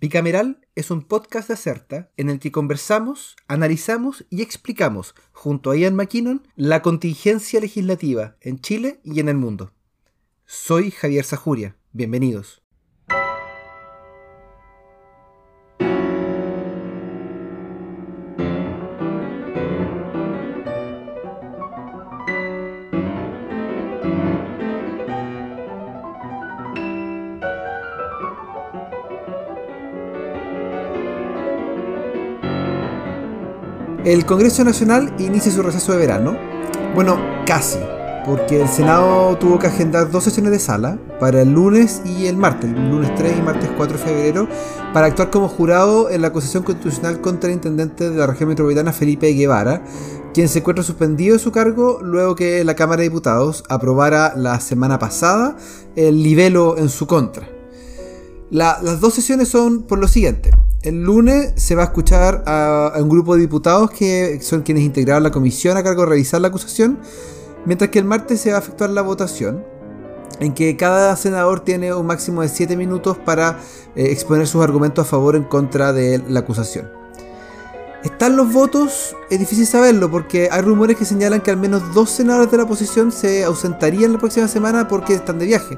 Bicameral es un podcast de Acerta en el que conversamos, analizamos y explicamos, junto a Ian McKinnon, la contingencia legislativa en Chile y en el mundo. Soy Javier Sajuria. Bienvenidos. El Congreso Nacional inicia su receso de verano. Bueno, casi, porque el Senado tuvo que agendar dos sesiones de sala para el lunes y el martes, lunes 3 y martes 4 de febrero, para actuar como jurado en la acusación constitucional contra el intendente de la región metropolitana Felipe Guevara, quien se encuentra suspendido de su cargo luego que la Cámara de Diputados aprobara la semana pasada el libelo en su contra. las dos sesiones son por lo siguiente. El lunes se va a escuchar a, un grupo de diputados que son quienes integraron la comisión a cargo de revisar la acusación, mientras que el martes se va a efectuar la votación, en que cada senador tiene un máximo de 7 minutos para eh, exponer sus argumentos a favor o en contra de la acusación. ¿Están los votos? Es difícil saberlo porque hay rumores que señalan que al menos dos senadores de la oposición se ausentarían la próxima semana porque están de viaje.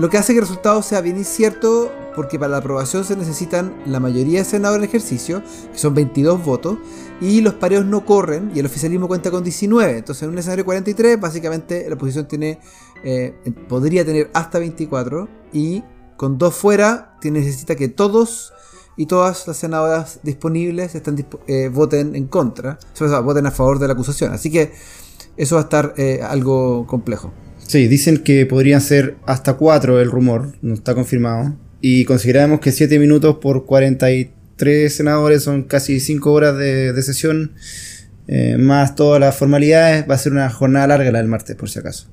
Lo que hace que el resultado sea bien incierto porque para la aprobación se necesitan la mayoría de senadores en ejercicio, que son 22 votos, y los pareos no corren y el oficialismo cuenta con 19. Entonces en un escenario 43 básicamente la oposición tiene, eh, podría tener hasta 24 y con dos fuera necesita que todos y todas las senadoras disponibles estén, eh, voten en contra, o sea, voten a favor de la acusación. Así que eso va a estar eh, algo complejo. Sí, dicen que podrían ser hasta cuatro el rumor, no está confirmado. Y consideramos que 7 minutos por 43 senadores son casi 5 horas de, sesión, eh, más todas las formalidades. Va a ser una jornada larga la del martes, por si acaso.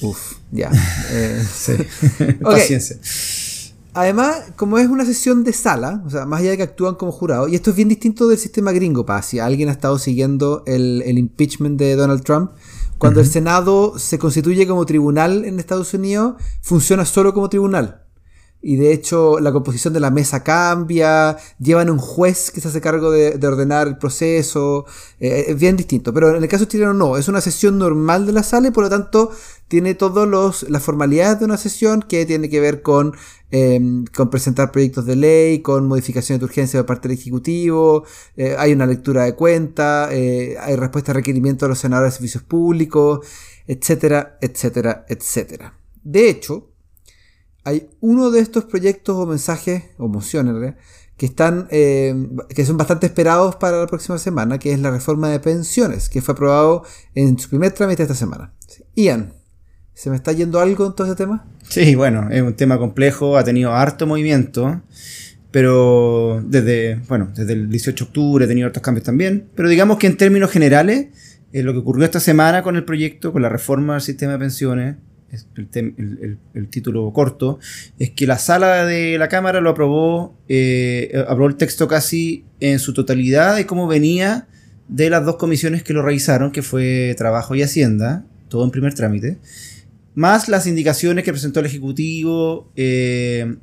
Uf, ya. Eh, sí. Paciencia. Además, como es una sesión de sala, o sea, más allá de que actúan como jurado, y esto es bien distinto del sistema gringo, para si alguien ha estado siguiendo el, el impeachment de Donald Trump, cuando el Senado se constituye como tribunal en Estados Unidos, funciona solo como tribunal. Y de hecho la composición de la mesa cambia, llevan un juez que se hace cargo de, ordenar el proceso, eh, es bien distinto. Pero en el caso chileno no, es una sesión normal de la sala y por lo tanto tiene todas las formalidades de una sesión que tiene que ver con, em, con presentar proyectos de ley, con modificaciones de urgencia por parte del Ejecutivo, eh, hay una lectura de cuenta, eh, hay respuesta a requerimientos de los senadores de servicios públicos, etcétera, etcétera, etcétera. De hecho, hay uno de estos proyectos o mensajes, o mociones, que están em, que son bastante esperados para la próxima semana, que es la reforma de pensiones, que fue aprobado en su primer trámite esta semana. Ian, ¿Se me está yendo algo en todo ese tema? Sí, bueno, es un tema complejo, ha tenido harto movimiento, pero desde, bueno, desde el 18 de octubre ha tenido hartos cambios también, pero digamos que en términos generales, eh, lo que ocurrió esta semana con el proyecto, con la reforma del sistema de pensiones, el, título corto, es que la sala de la Cámara lo aprobó, eh, aprobó el texto casi en su totalidad de cómo venía de las dos comisiones que lo revisaron, que fue Trabajo y Hacienda, todo en primer trámite más las indicaciones que presentó el Ejecutivo, eh,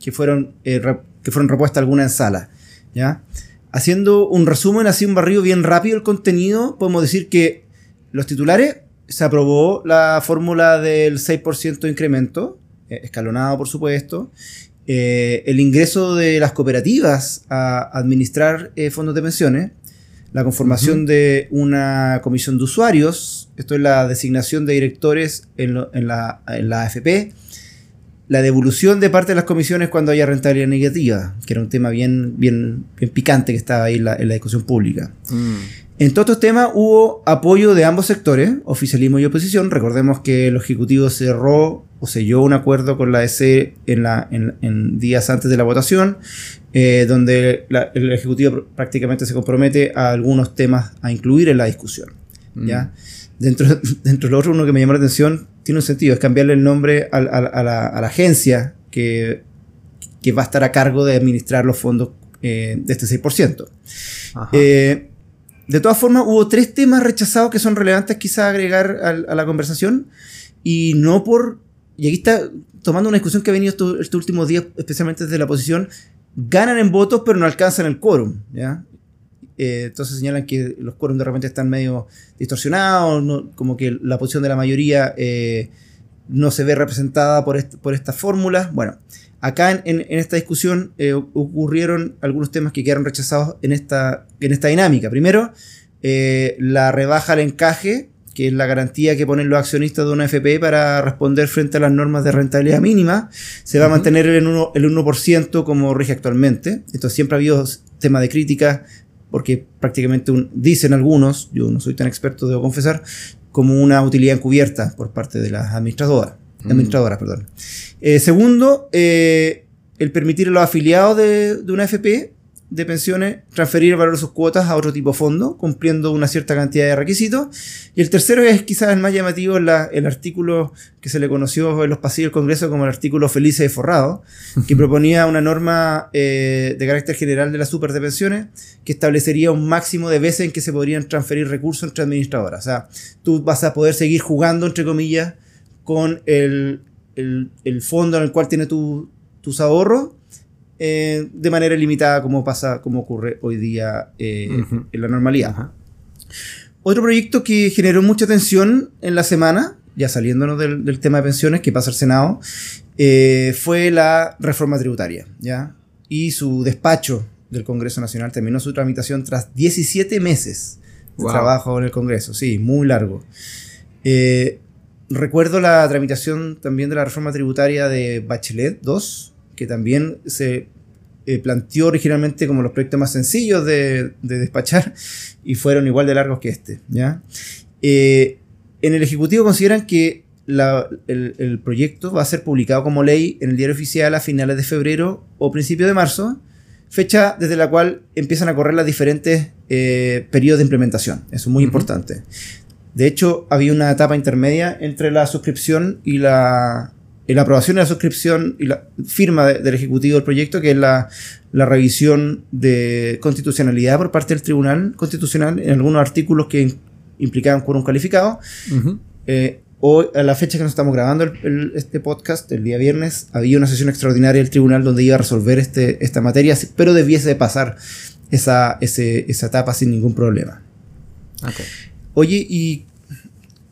que, fueron, eh, que fueron repuestas algunas en sala. ¿ya? Haciendo un resumen, así un barrido bien rápido el contenido, podemos decir que los titulares se aprobó la fórmula del 6% de incremento, eh, escalonado por supuesto, el ingreso de las cooperativas a administrar fondos de pensiones, la conformación de una comisión de usuarios, esto es la designación de directores en, la, AFP, la devolución de parte de las comisiones cuando haya rentabilidad negativa, que era un tema bien, bien, picante que estaba ahí en la, discusión pública. Mm. En todos estos temas hubo apoyo de ambos sectores, oficialismo y oposición. Recordemos que el Ejecutivo cerró o selló un acuerdo con la EC en, la, en, días antes de la votación, eh, donde el Ejecutivo prácticamente se compromete a algunos temas a incluir en la discusión. Mm. ¿ya? Dentro, dentro de lo otro, uno que me llamó la atención, tiene un sentido, es cambiarle el nombre a, la, agencia que, que, va a estar a cargo de administrar los fondos eh, de este 6%. Eh, de todas formas, hubo tres temas rechazados que son relevantes quizás agregar a, la conversación y no por y aquí está tomando una discusión que ha venido estos, últimos días, especialmente desde la oposición, ganan en votos pero no alcanzan el quórum, ¿ya? Eh, entonces señalan que los quórums de repente están medio distorsionados, como que la posición de la mayoría eh, no se ve representada por, por estas fórmulas. Bueno, acá en, esta discusión eh, ocurrieron algunos temas que quedaron rechazados en esta, en esta dinámica. Primero, la rebaja al encaje que es la garantía que ponen los accionistas de una FP para responder frente a las normas de rentabilidad mínima, se va a mantener el 1%, el 1 como rige actualmente. Entonces siempre ha habido tema de crítica, porque prácticamente dicen algunos, yo no soy tan experto, debo confesar, como una utilidad encubierta por parte de las administradoras. Mm. administradoras perdón. Eh, segundo, eh, el permitir a los afiliados de, de una FP de pensiones transferir el valor de sus cuotas a otro tipo de fondo, cumpliendo una cierta cantidad de requisitos. Y el tercero es quizás el más llamativo, el artículo que se le conoció en los pasillos del Congreso como el artículo Felice de Forrado, que proponía una norma eh, de carácter general de la super de pensiones que establecería un máximo de veces en que se podrían transferir recursos entre administradoras. O sea, tú vas a poder seguir jugando, entre comillas, con el, fondo en el cual tiene tus ahorros eh, de manera limitada como pasa, como ocurre hoy día eh, en la normalidad. Otro proyecto que generó mucha atención en la semana, ya saliéndonos del, tema de pensiones que pasa al Senado, eh, fue la reforma tributaria, ¿ya? Y su despacho del Congreso Nacional terminó su tramitación tras 17 meses de trabajo en el Congreso, sí, muy largo. Recuerdo la tramitación también de la reforma tributaria de Bachelet 2, que también se eh, planteó originalmente como los proyectos más sencillos de, despachar y fueron igual de largos que este. ¿ya? Eh, en el Ejecutivo consideran que el, proyecto va a ser publicado como ley en el diario oficial a finales de febrero o principios de marzo, fecha desde la cual empiezan a correr los diferentes eh, periodos de implementación. Eso es muy importante. De hecho, había una etapa intermedia entre la suscripción y la, la aprobación de la suscripción y la firma del Ejecutivo del proyecto, que es la, revisión de constitucionalidad por parte del Tribunal Constitucional en algunos artículos que implicaban quórum calificado. Eh, hoy, a la fecha que nos estamos grabando este podcast, el día viernes, había una sesión extraordinaria del tribunal donde iba a resolver este, esta materia, pero debiese de pasar esa, esa etapa sin ningún problema. Oye, ¿y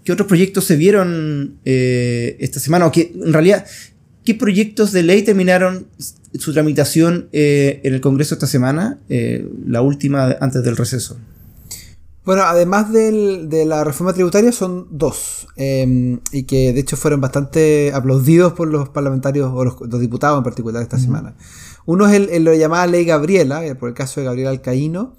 ¿Qué otros proyectos se vieron eh, esta semana? O que, en realidad, ¿qué proyectos de ley terminaron su tramitación eh, en el Congreso esta semana? Eh, la última antes del receso. Bueno, además de la reforma tributaria son dos, em, y que de hecho fueron bastante aplaudidos por los parlamentarios o los, diputados en particular esta semana. Uno es el, el, lo llamada ley Gabriela, por el caso de Gabriela Alcaíno,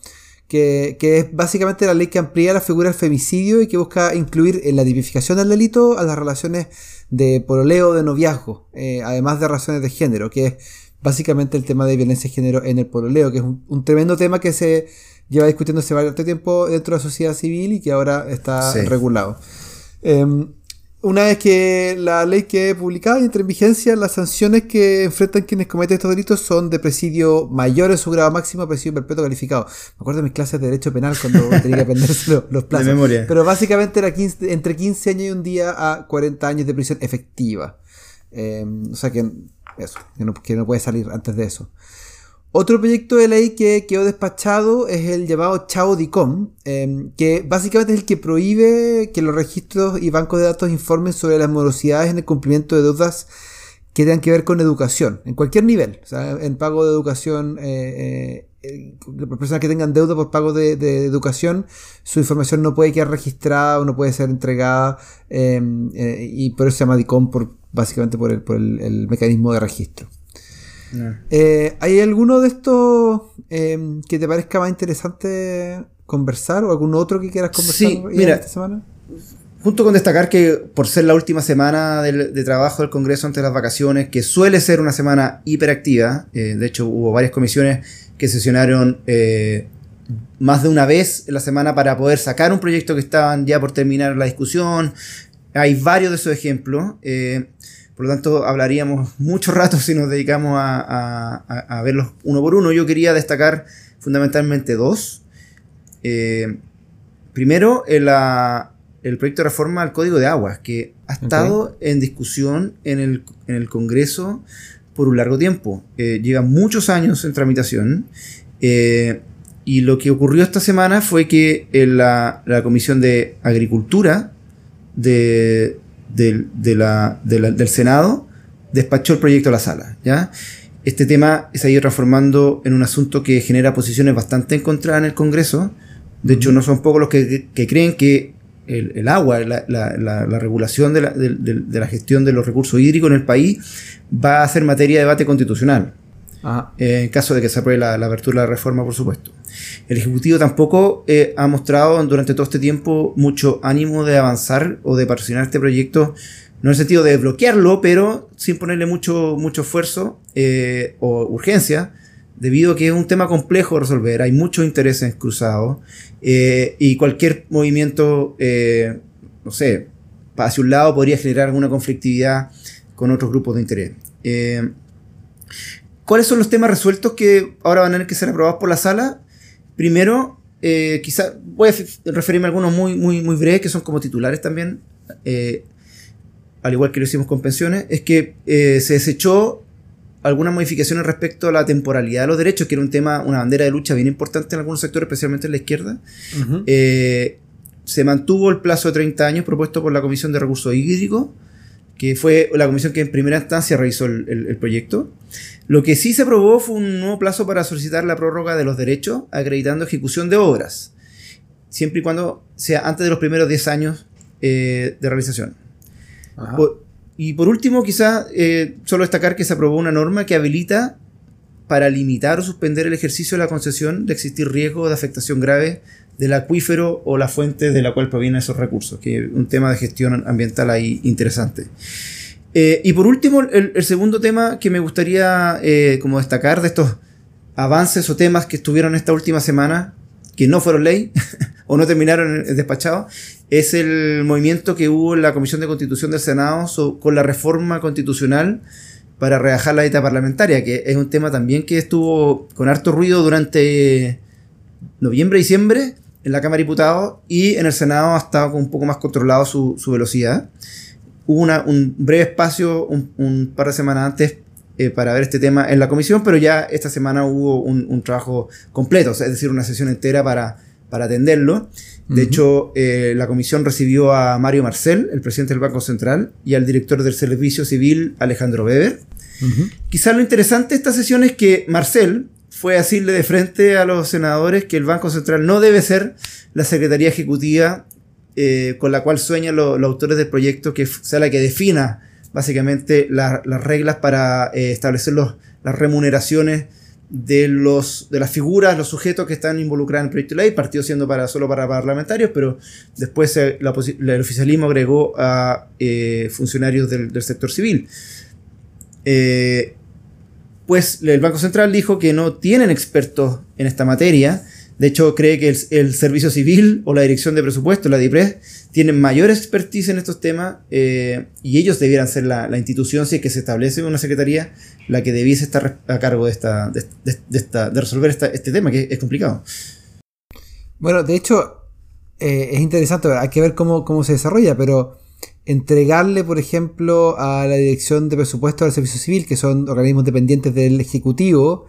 que, es básicamente la ley que amplía la figura del femicidio y que busca incluir en la tipificación del delito a las relaciones de pololeo de noviazgo, eh, además de razones de género, que es básicamente el tema de violencia de género en el pololeo, que es un, tremendo tema que se lleva discutiendo hace bastante tiempo dentro de la sociedad civil y que ahora está regulado. Em, una vez que la ley quede publicada y entre en vigencia, las sanciones que enfrentan quienes cometen estos delitos son de presidio mayor en su grado máximo a presidio perpetuo calificado. Me acuerdo de mis clases de Derecho Penal cuando tenía que aprenderse los, plazos. De memoria. Pero básicamente era entre 15 años y un día a 40 años de prisión efectiva. Em, o sea que eso, que no puede salir antes de eso. Otro proyecto de ley que quedó despachado es el llamado Chao DICOM, em, que básicamente es el que prohíbe que los registros y bancos de datos informen sobre las morosidades en el cumplimiento de deudas que tengan que ver con educación, en cualquier nivel, o sea, en pago de educación, eh, eh, personas que tengan deuda por pago de, educación, su información no puede quedar registrada o no puede ser entregada, em, eh, y por eso se llama DICOM, por, básicamente por el mecanismo de registro. Eh, ¿Hay alguno de estos em, que te parezca más interesante conversar o algún otro que quieras conversar mira, esta semana? Junto con destacar que por ser la última semana de, trabajo del Congreso antes de las vacaciones, que suele ser una semana hiperactiva, eh, de hecho hubo varias comisiones que sesionaron eh, más de una vez en la semana para poder sacar un proyecto que estaban ya por terminar la discusión. Hay varios de esos ejemplos. Por lo tanto, hablaríamos mucho rato si nos dedicamos a, verlos uno por uno. Yo quería destacar fundamentalmente dos. Eh, primero, la, el proyecto de reforma al Código de Aguas, que ha estado en discusión en el, en el, Congreso por un largo tiempo. Eh, lleva muchos años en tramitación. Eh, y lo que ocurrió esta semana fue que la, la, Comisión de Agricultura de, la, del Senado despachó el proyecto a la sala. ¿ya? Este tema se ha ido transformando en un asunto que genera posiciones bastante encontradas en el Congreso. De hecho, no son pocos los que, creen que el, agua, la, la, regulación de la, de la, gestión de los recursos hídricos en el país va a ser materia de debate constitucional. En caso de que se apruebe la, apertura de la reforma, por supuesto. El Ejecutivo tampoco eh, ha mostrado durante todo este tiempo mucho ánimo de avanzar o de patrocinar este proyecto no en el sentido de bloquearlo, pero sin ponerle mucho, mucho esfuerzo eh, o urgencia, debido a que es un tema complejo de resolver, hay muchos intereses cruzados eh, y cualquier movimiento, eh, no sé, hacia un lado podría generar alguna conflictividad con otros grupos de interés. ¿Cuáles son los temas resueltos que ahora van a tener que ser aprobados por la sala? Primero, quizá voy a referirme a algunos muy, muy, muy breves que son como titulares también al igual que lo hicimos con pensiones, es que eh, se desechó algunas modificaciones respecto a la temporalidad de los derechos, que era un tema, una bandera de lucha bien importante en algunos sectores, especialmente en la izquierda. Eh, se mantuvo el plazo de 30 años propuesto por la Comisión de Recursos Hídricos, que fue la comisión que en primera instancia realizó el, proyecto. Lo que sí se aprobó fue un nuevo plazo para solicitar la prórroga de los derechos, acreditando ejecución de obras, siempre y cuando sea antes de los primeros 10 años eh, de realización y por último, quizás eh, solo destacar que se aprobó una norma que habilita para limitar o suspender el ejercicio de la concesión de existir riesgo de afectación grave del acuífero o la fuente de la cual provienen esos recursos, que es un tema de gestión ambiental ahí interesante. Eh, y por último, el, segundo tema que me gustaría eh, como destacar de estos avances o temas que estuvieron esta última semana, que no fueron ley o no terminaron despachados, es el movimiento que hubo en la Comisión de Constitución del Senado con la reforma constitucional para rebajar la dieta parlamentaria, que es un tema también que estuvo con harto ruido durante noviembre y diciembre en la Cámara de Diputados y en el Senado ha estado un poco más controlado su, velocidad. Hubo un breve espacio un, par de semanas antes eh, para ver este tema en la comisión, pero ya esta semana hubo un, trabajo completo, es decir, una sesión entera para, para atenderlo. De hecho, eh, la comisión recibió a Mario Marcel, el presidente del Banco Central, y al director del Servicio Civil, Alejandro Weber. Quizás lo interesante de esta sesión es que Marcel fue decirle de frente a los senadores que el Banco Central no debe ser la Secretaría Ejecutiva eh, con la cual sueñan los autores del proyecto, que sea la que defina básicamente las reglas para eh, establecer las remuneraciones de, los, de las figuras, los sujetos que están involucrados en el proyecto de ley, partido siendo para, solo para parlamentarios, pero después el oficialismo agregó a eh, funcionarios del, sector civil. Pues el Banco Central dijo que no tienen expertos en esta materia, de hecho, cree que el, Servicio Civil o la Dirección de Presupuesto, la DIPRES, tienen mayor expertise en estos temas eh, y ellos debieran ser la, institución, si es que se establece una secretaría, la que debiese estar a cargo de, esta, de, esta, de resolver este tema, que es complicado. Bueno, de hecho, eh, es interesante, hay que ver cómo, cómo se desarrolla, pero entregarle, por ejemplo, a la Dirección de Presupuesto del Servicio Civil, que son organismos dependientes del Ejecutivo,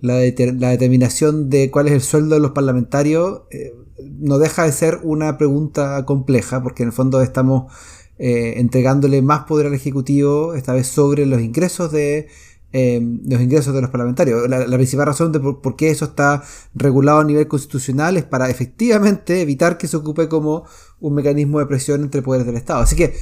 la, determinación de cuál es el sueldo de los parlamentarios eh, no deja de ser una pregunta compleja, porque en el fondo estamos eh, entregándole más poder al Ejecutivo, esta vez sobre los ingresos de eh, los ingresos de los parlamentarios. La, principal razón de por, qué eso está regulado a nivel constitucional es para efectivamente evitar que se ocupe como un mecanismo de presión entre poderes del Estado. Así que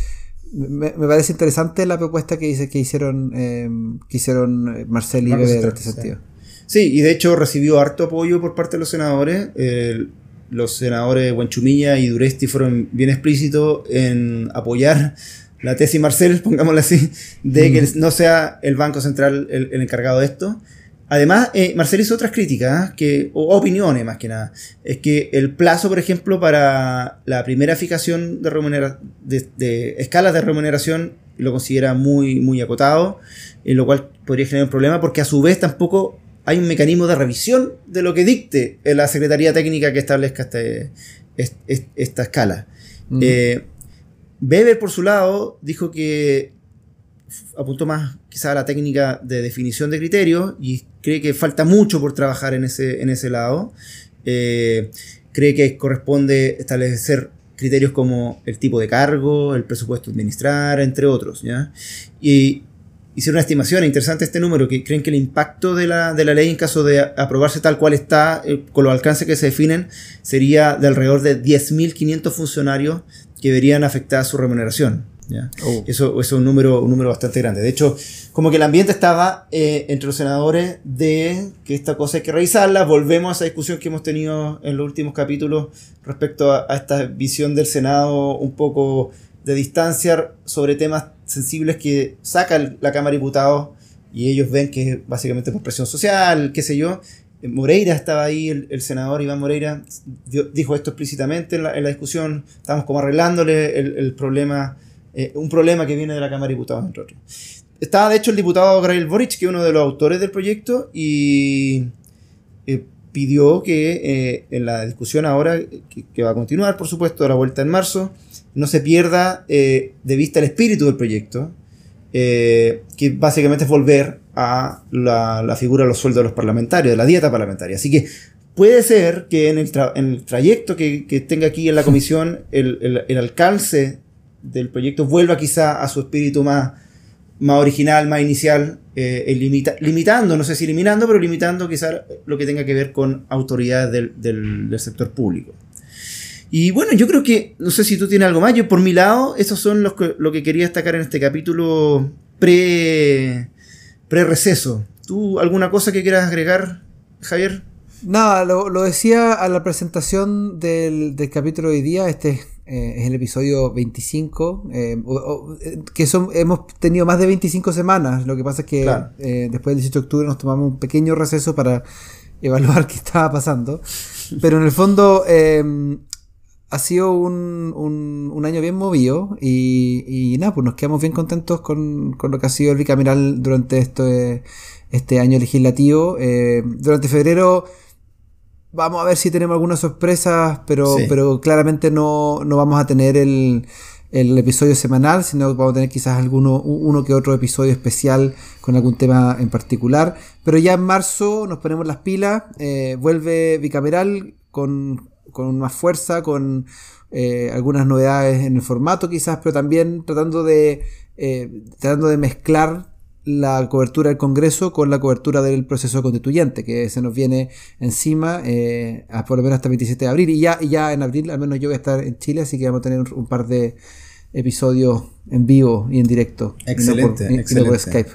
me, parece interesante la propuesta que, dice, que hicieron, que hicieron Marcel y Weber en este sentido. Sí, y de hecho recibió harto apoyo por parte de los senadores. los senadores Buenchumilla y Duresti fueron bien explícitos en apoyar la tesis Marcel, pongámoslo así, de que no sea el Banco Central el, encargado de esto. Además, eh, Marcel hizo otras críticas, ¿eh? que, o opiniones más que nada. Es que el plazo, por ejemplo, para la primera fijación de, de, de escalas de remuneración lo considera muy, muy acotado, en lo cual podría generar un problema porque a su vez tampoco hay un mecanismo de revisión de lo que dicte la Secretaría Técnica que establezca este, esta escala. Eh, Weber, por su lado, dijo que apuntó más quizá a la técnica de definición de criterios y cree que falta mucho por trabajar en ese, en ese lado. Eh, cree que corresponde establecer criterios como el tipo de cargo, el presupuesto administrar, entre otros. ¿ya? Y hicieron una estimación, interesante este número, que creen que el impacto de la, de la ley en caso de aprobarse tal cual está, eh, con los alcances que se definen, sería de alrededor de 10.500 funcionarios que verían afectada su remuneración. Oh. Eso, es un número, un número bastante grande. De hecho, como que el ambiente estaba eh, entre los senadores de que esta cosa hay que revisarla. Volvemos a esa discusión que hemos tenido en los últimos capítulos respecto a, esta visión del Senado un poco de distancia sobre temas sensibles que saca la Cámara de Diputados y ellos ven que básicamente por presión social, qué sé yo. Moreira estaba ahí, el, senador Iván Moreira dijo esto explícitamente en la, discusión, estamos como arreglándole el, problema eh, un problema que viene de la Cámara de Diputados, entre otros. Estaba, de hecho, el diputado Gabriel Boric, que es uno de los autores del proyecto, y eh, pidió que eh, en la discusión ahora, que, va a continuar, por supuesto, a la vuelta en marzo, no se pierda de vista el espíritu del proyecto, que básicamente es volver a la, figura de los sueldos de los parlamentarios, de la dieta parlamentaria. Así que puede ser que en el, trayecto que, tenga aquí en la comisión el, el alcance del proyecto vuelva quizá a su espíritu más, más original, más inicial, eh, limitando, no sé si eliminando, pero limitando quizá lo que tenga que ver con autoridades del, del, sector público. Y bueno, yo creo que, no sé si tú tienes algo más, yo por mi lado, esos son los que, lo que quería destacar en este capítulo pre, pre receso. ¿Tú alguna cosa que quieras agregar, Javier? Nada, lo, lo decía a la presentación del, del capítulo de hoy día, este eh, es el episodio 25, eh, eh, que son, hemos tenido más de 25 semanas, lo que pasa es que después del 18 de octubre nos tomamos un pequeño receso para evaluar qué estaba pasando, pero en el fondo ha sido un, un, año bien movido y, nada, pues nos quedamos bien contentos con, con, lo que ha sido el bicameral durante este, este año legislativo. durante febrero Vamos a ver si tenemos algunas sorpresas, pero, pero claramente no, vamos a tener el, episodio semanal, sino vamos a tener quizás alguno, uno que otro episodio especial con algún tema en particular. Pero ya en marzo nos ponemos las pilas, eh, vuelve bicameral con, más fuerza, con eh, algunas novedades en el formato quizás, pero también tratando de, eh, tratando de mezclar la cobertura del Congreso con la cobertura del proceso constituyente, que se nos viene encima eh, por lo menos hasta el 27 de abril. Y ya, ya en abril, al menos yo voy a estar en Chile, así que vamos a tener un, par de episodios en vivo y en directo. Excelente, excelente. Skype.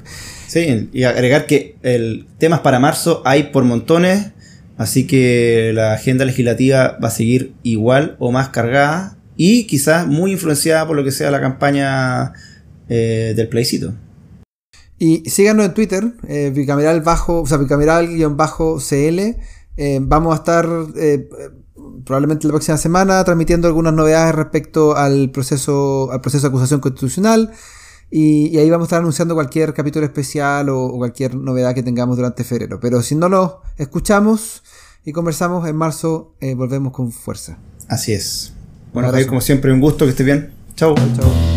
Sí, y agregar que el temas para marzo hay por montones, así que la agenda legislativa va a seguir igual o más cargada y quizás muy influenciada por lo que sea la campaña eh, del plebiscito. Y síganos en Twitter, eh, bicameral bajo, o sea, bicameral-cl. Eh, vamos a estar eh, probablemente la próxima semana transmitiendo algunas novedades respecto al proceso, al proceso de acusación constitucional. Y, ahí vamos a estar anunciando cualquier capítulo especial o, cualquier novedad que tengamos durante febrero. Pero si no lo escuchamos y conversamos en marzo, volvemos con fuerza. Así es. Bueno, Javier, como siempre, un gusto, que estés bien. Chao. Chao.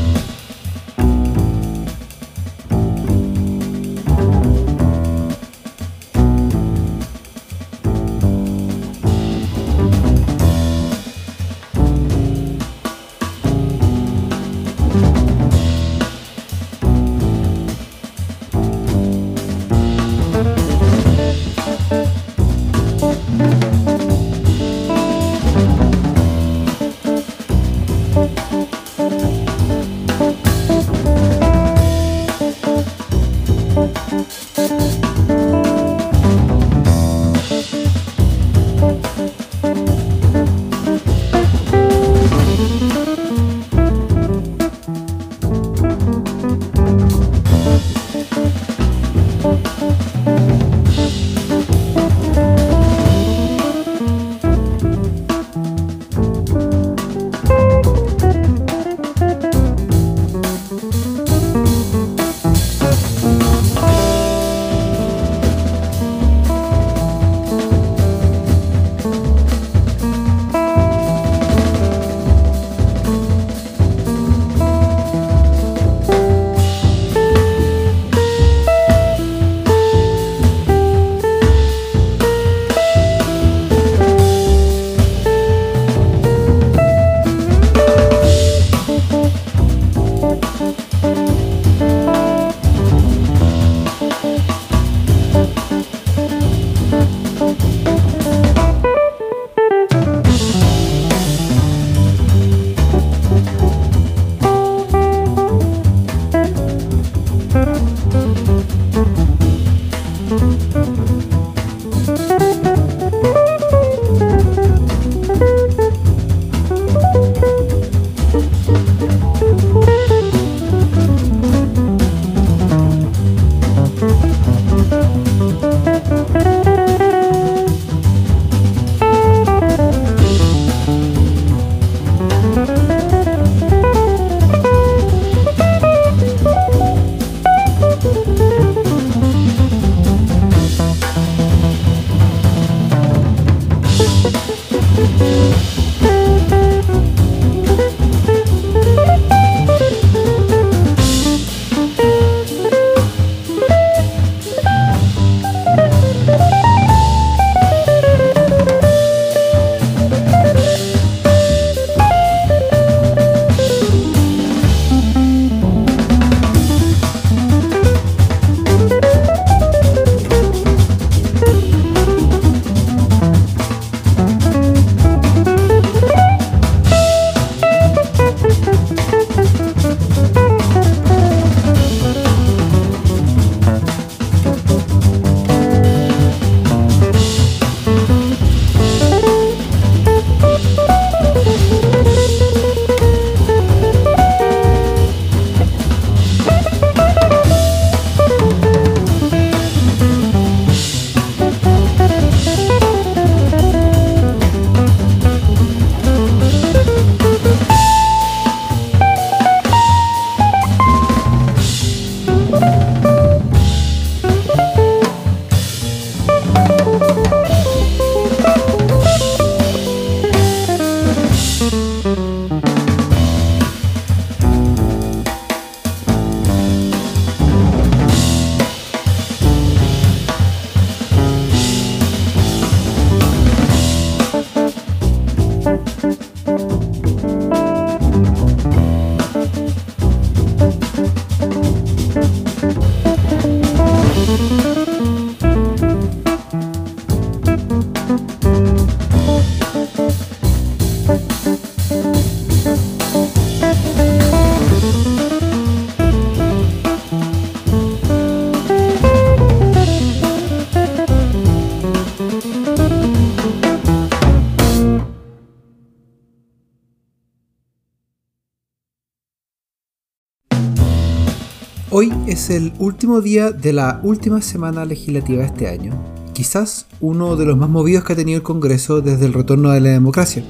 Hoy es el último día de la última semana legislativa de este año, quizás uno de los más movidos que ha tenido el Congreso desde el retorno de la democracia.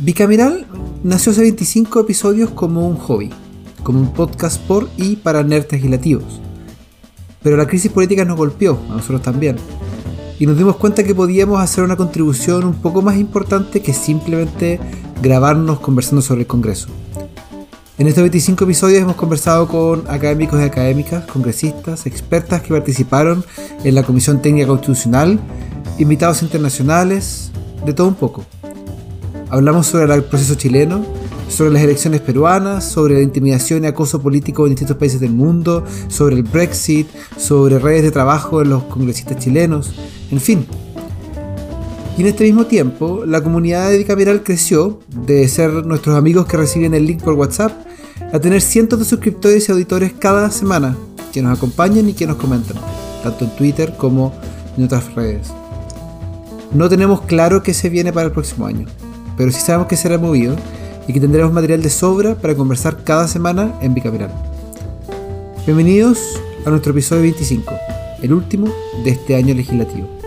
Bicameral nació hace 25 episodios como un hobby, como un podcast por y para nerds legislativos. Pero la crisis política nos golpeó, a nosotros también, y nos dimos cuenta que podíamos hacer una contribución un poco más importante que simplemente grabarnos conversando sobre el Congreso. En estos 25 episodios hemos conversado con académicos y académicas, congresistas, expertas que participaron en la Comisión Técnica Constitucional, invitados internacionales, de todo un poco. Hablamos sobre el proceso chileno, sobre las elecciones peruanas, sobre la intimidación y acoso político en distintos países del mundo, sobre el Brexit, sobre redes de trabajo en los congresistas chilenos, en fin. Y en este mismo tiempo, la comunidad de bicameral creció de ser nuestros amigos que reciben el link por WhatsApp a tener cientos de suscriptores y auditores cada semana que nos acompañan y que nos comentan, tanto en Twitter como en otras redes. No tenemos claro qué se viene para el próximo año, pero sí sabemos que será movido y que tendremos material de sobra para conversar cada semana en Bicameral. Bienvenidos a nuestro episodio 25, el último de este año legislativo.